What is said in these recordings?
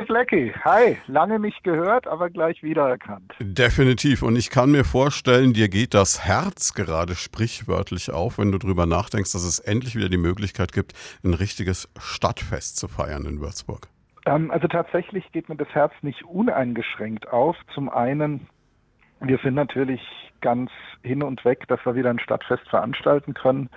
Hi Flecki, hi, lange nicht gehört, aber gleich wiedererkannt. Definitiv und ich kann mir vorstellen, dir geht das Herz gerade sprichwörtlich auf, wenn du darüber nachdenkst, dass es endlich wieder die Möglichkeit gibt, ein richtiges Stadtfest zu feiern in Würzburg. Ähm, also tatsächlich geht mir das Herz nicht uneingeschränkt auf. Zum einen, wir sind natürlich ganz hin und weg, dass wir wieder ein Stadtfest veranstalten können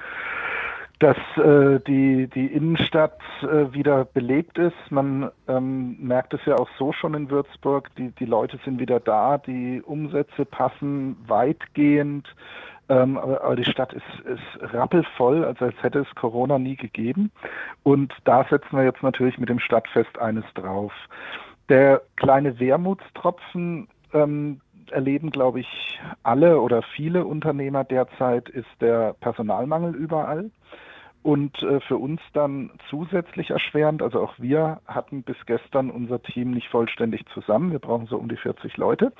dass äh, die, die Innenstadt äh, wieder belebt ist. Man ähm, merkt es ja auch so schon in Würzburg. Die, die Leute sind wieder da, die Umsätze passen weitgehend. Ähm, aber, aber, die Stadt ist, ist rappelvoll, also als hätte es Corona nie gegeben. Und da setzen wir jetzt natürlich mit dem Stadtfest eines drauf. Der kleine Wermutstropfen, ähm, erleben, glaube ich, alle oder viele Unternehmer derzeit, ist der Personalmangel überall. Und äh, für uns dann zusätzlich erschwerend, also auch wir hatten bis gestern unser Team nicht vollständig zusammen. Wir brauchen so um die 40 Leute.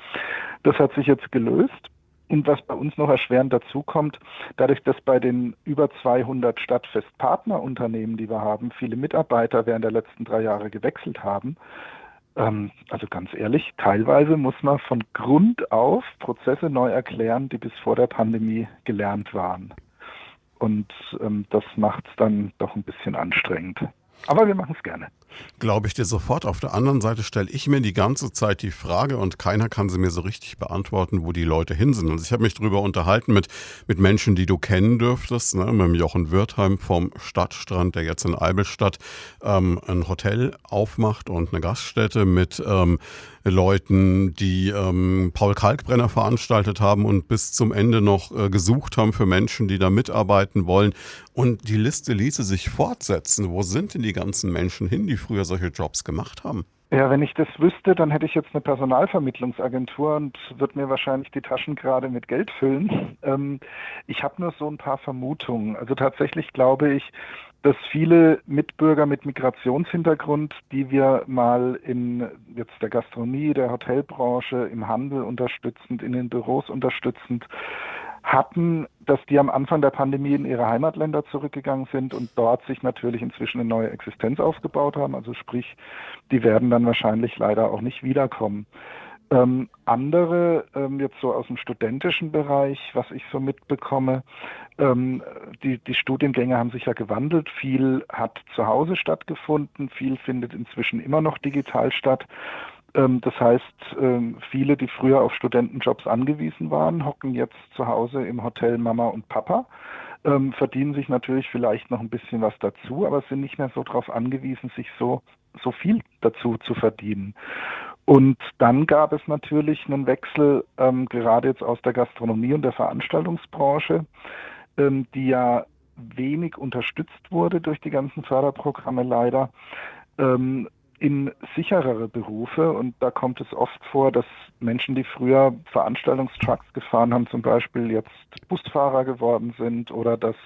Das hat sich jetzt gelöst. Und was bei uns noch erschwerend dazu kommt, dadurch, dass bei den über 200 Stadtfestpartnerunternehmen, die wir haben, viele Mitarbeiter während der letzten drei Jahre gewechselt haben, ähm, also ganz ehrlich, teilweise muss man von Grund auf Prozesse neu erklären, die bis vor der Pandemie gelernt waren. Und ähm, das macht es dann doch ein bisschen anstrengend. Aber wir machen es gerne. Glaube ich dir sofort. Auf der anderen Seite stelle ich mir die ganze Zeit die Frage und keiner kann sie mir so richtig beantworten, wo die Leute hin sind. Also ich habe mich darüber unterhalten mit, mit Menschen, die du kennen dürftest, ne, mit Jochen Wirtheim vom Stadtstrand, der jetzt in Eibelstadt ähm, ein Hotel aufmacht und eine Gaststätte mit ähm, Leuten, die ähm, Paul Kalkbrenner veranstaltet haben und bis zum Ende noch äh, gesucht haben für Menschen, die da mitarbeiten wollen. Und die Liste ließe sich fortsetzen. Wo sind denn die ganzen Menschen hin, die früher solche Jobs gemacht haben? Ja, wenn ich das wüsste, dann hätte ich jetzt eine Personalvermittlungsagentur und würde mir wahrscheinlich die Taschen gerade mit Geld füllen. Ähm, ich habe nur so ein paar Vermutungen. Also tatsächlich glaube ich, dass viele Mitbürger mit Migrationshintergrund, die wir mal in jetzt der Gastronomie, der Hotelbranche, im Handel unterstützend, in den Büros unterstützend hatten, dass die am Anfang der Pandemie in ihre Heimatländer zurückgegangen sind und dort sich natürlich inzwischen eine neue Existenz aufgebaut haben. Also sprich, die werden dann wahrscheinlich leider auch nicht wiederkommen. Ähm, andere, ähm, jetzt so aus dem studentischen Bereich, was ich so mitbekomme, ähm, die, die Studiengänge haben sich ja gewandelt. Viel hat zu Hause stattgefunden, viel findet inzwischen immer noch digital statt. Ähm, das heißt, ähm, viele, die früher auf Studentenjobs angewiesen waren, hocken jetzt zu Hause im Hotel Mama und Papa ähm, verdienen sich natürlich vielleicht noch ein bisschen was dazu, aber sind nicht mehr so darauf angewiesen, sich so, so viel dazu zu verdienen. Und dann gab es natürlich einen Wechsel, gerade jetzt aus der Gastronomie und der Veranstaltungsbranche, die ja wenig unterstützt wurde durch die ganzen Förderprogramme leider. Ähm, in sicherere Berufe und da kommt es oft vor, dass Menschen, die früher Veranstaltungstrucks gefahren haben, zum Beispiel jetzt Busfahrer geworden sind oder dass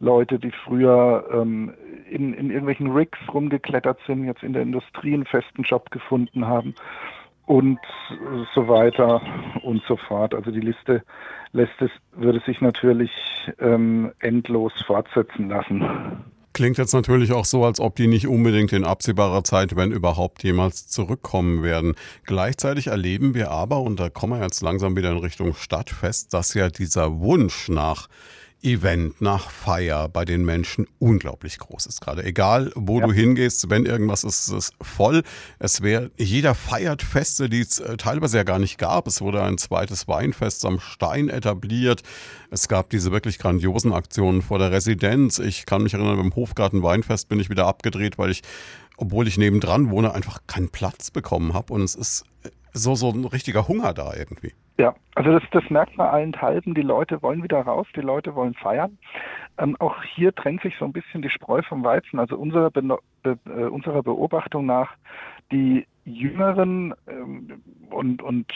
Leute, die früher ähm, in, in irgendwelchen Rigs rumgeklettert sind, jetzt in der Industrie einen festen Job gefunden haben und so weiter und so fort. Also die Liste lässt es, würde sich natürlich ähm, endlos fortsetzen lassen. Klingt jetzt natürlich auch so, als ob die nicht unbedingt in absehbarer Zeit, wenn überhaupt, jemals zurückkommen werden. Gleichzeitig erleben wir aber, und da kommen wir jetzt langsam wieder in Richtung Stadtfest, dass ja dieser Wunsch nach Event, nach Feier bei den Menschen unglaublich groß ist gerade. Egal, wo ja. du hingehst, wenn irgendwas ist, ist es voll. Es wäre, jeder feiert Feste, die es äh, teilweise ja gar nicht gab. Es wurde ein zweites Weinfest am Stein etabliert. Es gab diese wirklich grandiosen Aktionen vor der Residenz. Ich kann mich erinnern, beim Hofgarten Weinfest bin ich wieder abgedreht, weil ich, obwohl ich nebendran wohne, einfach keinen Platz bekommen habe. Und es ist äh, so, so ein richtiger Hunger da irgendwie. Ja, also das, das merkt man allenthalben. Die Leute wollen wieder raus, die Leute wollen feiern. Ähm, auch hier trennt sich so ein bisschen die Spreu vom Weizen. Also unserer, Be Be äh, unserer Beobachtung nach, die Jüngeren ähm, und, und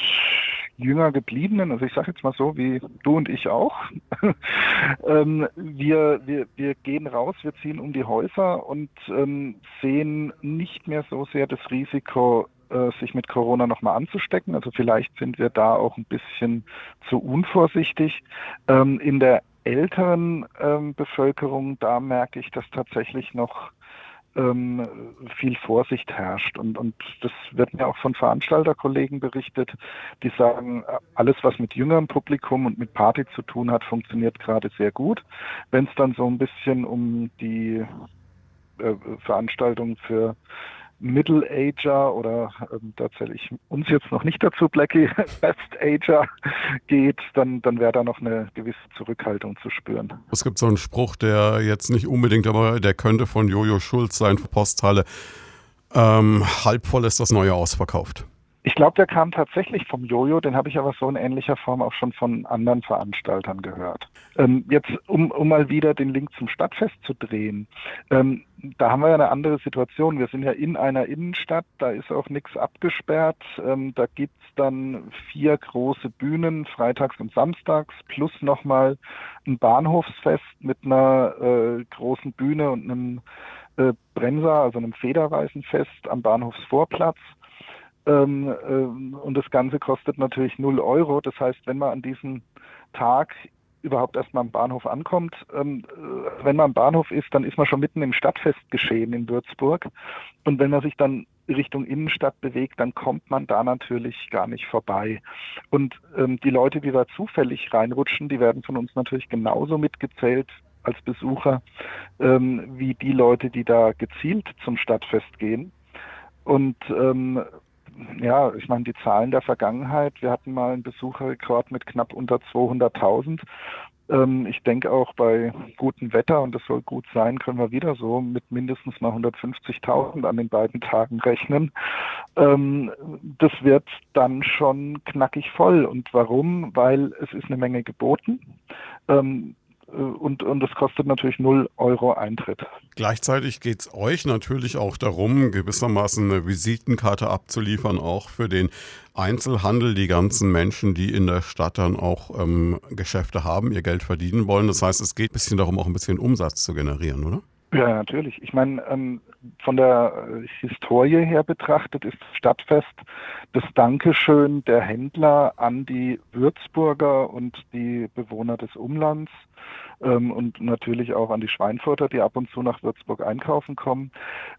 jünger gebliebenen, also ich sage jetzt mal so wie du und ich auch, ähm, wir, wir, wir gehen raus, wir ziehen um die Häuser und ähm, sehen nicht mehr so sehr das Risiko, sich mit Corona nochmal anzustecken. Also vielleicht sind wir da auch ein bisschen zu unvorsichtig. Ähm, in der älteren ähm, Bevölkerung, da merke ich, dass tatsächlich noch ähm, viel Vorsicht herrscht. Und, und das wird mir auch von Veranstalterkollegen berichtet, die sagen, alles, was mit jüngerem Publikum und mit Party zu tun hat, funktioniert gerade sehr gut. Wenn es dann so ein bisschen um die äh, Veranstaltung für Middle-Ager oder ähm, da zähle ich uns jetzt noch nicht dazu, Blackie, Best-Ager geht, dann, dann wäre da noch eine gewisse Zurückhaltung zu spüren. Es gibt so einen Spruch, der jetzt nicht unbedingt, aber der könnte von Jojo Schulz sein, Posthalle. Ähm, halb voll ist das neue ausverkauft. Ich glaube, der kam tatsächlich vom Jojo, den habe ich aber so in ähnlicher Form auch schon von anderen Veranstaltern gehört. Ähm, jetzt, um, um mal wieder den Link zum Stadtfest zu drehen, ähm, da haben wir ja eine andere Situation. Wir sind ja in einer Innenstadt, da ist auch nichts abgesperrt. Ähm, da es dann vier große Bühnen, freitags und samstags, plus nochmal ein Bahnhofsfest mit einer äh, großen Bühne und einem äh, Bremser, also einem Federweißenfest am Bahnhofsvorplatz. Ähm, äh, und das Ganze kostet natürlich 0 Euro. Das heißt, wenn man an diesem Tag überhaupt erstmal am Bahnhof ankommt, ähm, äh, wenn man am Bahnhof ist, dann ist man schon mitten im Stadtfest geschehen in Würzburg. Und wenn man sich dann Richtung Innenstadt bewegt, dann kommt man da natürlich gar nicht vorbei. Und ähm, die Leute, die da zufällig reinrutschen, die werden von uns natürlich genauso mitgezählt als Besucher ähm, wie die Leute, die da gezielt zum Stadtfest gehen. Und ähm, ja, ich meine, die Zahlen der Vergangenheit, wir hatten mal einen Besucherrekord mit knapp unter 200.000. Ähm, ich denke auch bei gutem Wetter, und das soll gut sein, können wir wieder so mit mindestens mal 150.000 an den beiden Tagen rechnen. Ähm, das wird dann schon knackig voll. Und warum? Weil es ist eine Menge geboten. Ähm, äh, und, und das kostet natürlich 0 Euro Eintritt. Gleichzeitig geht es euch natürlich auch darum, gewissermaßen eine Visitenkarte abzuliefern, auch für den Einzelhandel, die ganzen Menschen, die in der Stadt dann auch ähm, Geschäfte haben, ihr Geld verdienen wollen. Das heißt, es geht ein bisschen darum, auch ein bisschen Umsatz zu generieren, oder? Ja, natürlich. Ich meine, ähm, von der äh, Historie her betrachtet ist Stadtfest das Dankeschön der Händler an die Würzburger und die Bewohner des Umlands ähm, und natürlich auch an die Schweinfurter, die ab und zu nach Würzburg einkaufen kommen,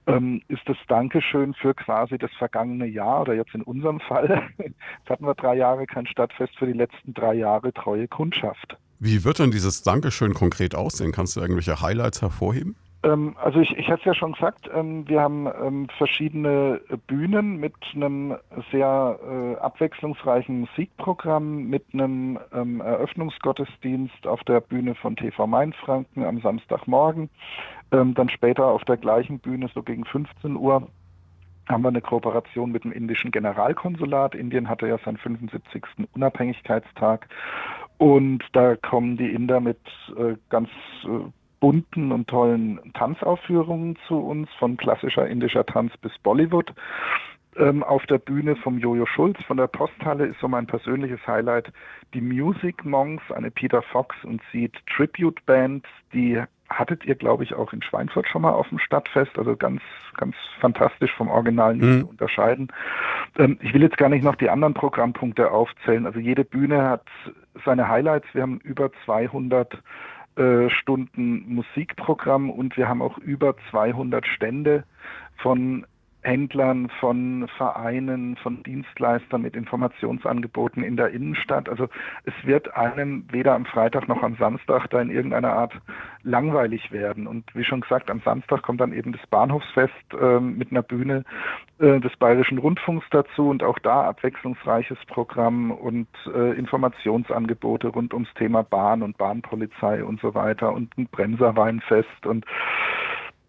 ähm, ist das Dankeschön für quasi das vergangene Jahr oder jetzt in unserem Fall, jetzt hatten wir drei Jahre kein Stadtfest, für die letzten drei Jahre treue Kundschaft. Wie wird denn dieses Dankeschön konkret aussehen? Kannst du irgendwelche Highlights hervorheben? Ähm, also ich, ich hatte es ja schon gesagt, ähm, wir haben ähm, verschiedene Bühnen mit einem sehr äh, abwechslungsreichen Musikprogramm, mit einem Eröffnungsgottesdienst auf der Bühne von TV Mainfranken am Samstagmorgen. dann später auf der gleichen Bühne, so gegen 15 Uhr, haben wir eine Kooperation mit dem indischen Generalkonsulat. Indien hatte ja seinen 75. Unabhängigkeitstag. Und da kommen die Inder mit äh, ganz äh, bunten und tollen Tanzaufführungen zu uns, von klassischer indischer Tanz bis Bollywood. Ähm, auf der Bühne vom Jojo Schulz von der Posthalle ist so mein persönliches Highlight die Music Monks, eine Peter Fox und Seed Tribute Band, die hattet ihr, glaube ich, auch in Schweinfurt schon mal auf dem Stadtfest, also ganz, ganz fantastisch vom Original nicht mhm. zu unterscheiden. Ähm, ich will jetzt gar nicht noch die anderen Programmpunkte aufzählen. Also jede Bühne hat seine Highlights. Wir haben über 200 äh, Stunden Musikprogramm und wir haben auch über 200 Stände von Händlern, von Vereinen, von Dienstleistern mit Informationsangeboten in der Innenstadt. Also es wird einem weder am Freitag noch am Samstag da in irgendeiner Art langweilig werden. Und wie schon gesagt, am Samstag kommt dann eben das Bahnhofsfest äh, mit einer Bühne äh, des Bayerischen Rundfunks dazu und auch da abwechslungsreiches Programm und äh, Informationsangebote rund ums Thema Bahn und Bahnpolizei und so weiter und ein Bremserweinfest und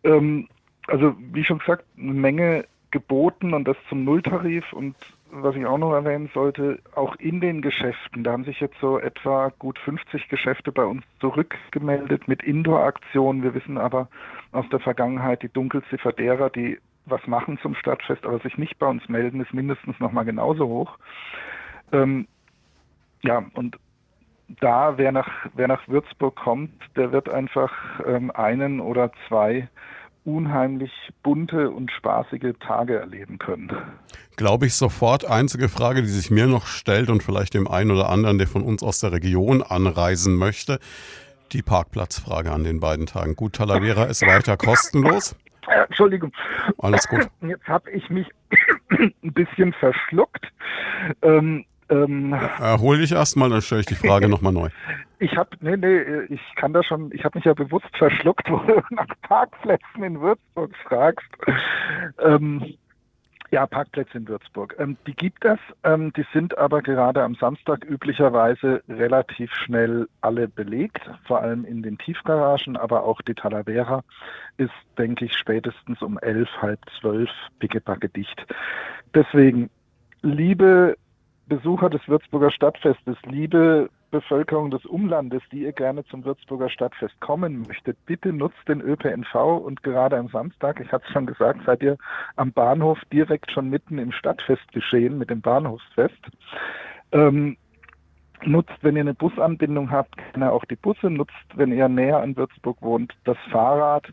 ähm, also wie schon gesagt, eine Menge geboten und das zum Nulltarif und was ich auch noch erwähnen sollte, auch in den Geschäften, da haben sich jetzt so etwa gut 50 Geschäfte bei uns zurückgemeldet mit Indoor-Aktionen. Wir wissen aber aus der Vergangenheit, die Dunkelziffer derer, die was machen zum Stadtfest, aber sich nicht bei uns melden, ist mindestens nochmal genauso hoch. Ähm, ja, und da, wer nach, wer nach Würzburg kommt, der wird einfach ähm, einen oder zwei unheimlich bunte und spaßige Tage erleben können. Glaube ich sofort. Einzige Frage, die sich mir noch stellt und vielleicht dem einen oder anderen, der von uns aus der Region anreisen möchte, die Parkplatzfrage an den beiden Tagen. Gut, Talavera ist weiter kostenlos. Entschuldigung. Alles gut. Jetzt habe ich mich ein bisschen verschluckt. Ähm, ähm, Erhol dich erstmal, dann stelle ich die Frage nochmal neu. Ich habe, nee, nee, ich kann da schon, ich habe mich ja bewusst verschluckt, wo du nach Parkplätzen in Würzburg fragst. Ähm, ja, Parkplätze in Würzburg. Ähm, die gibt es, ähm, die sind aber gerade am Samstag üblicherweise relativ schnell alle belegt, vor allem in den Tiefgaragen, aber auch die Talavera ist, denke ich, spätestens um elf, halb zwölf pickebacke dicht. Deswegen, liebe Besucher des Würzburger Stadtfestes, liebe Bevölkerung des Umlandes, die ihr gerne zum Würzburger Stadtfest kommen möchtet, bitte nutzt den ÖPNV und gerade am Samstag, ich hatte es schon gesagt, seid ihr am Bahnhof direkt schon mitten im Stadtfest geschehen mit dem Bahnhofsfest. Ähm, nutzt, wenn ihr eine Busanbindung habt, gerne auch die Busse, nutzt, wenn ihr näher an Würzburg wohnt, das Fahrrad.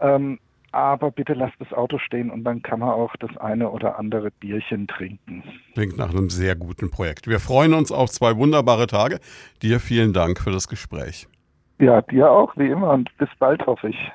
Ähm, aber bitte lasst das Auto stehen und dann kann man auch das eine oder andere Bierchen trinken. Klingt nach einem sehr guten Projekt. Wir freuen uns auf zwei wunderbare Tage. Dir vielen Dank für das Gespräch. Ja, dir auch, wie immer und bis bald hoffe ich.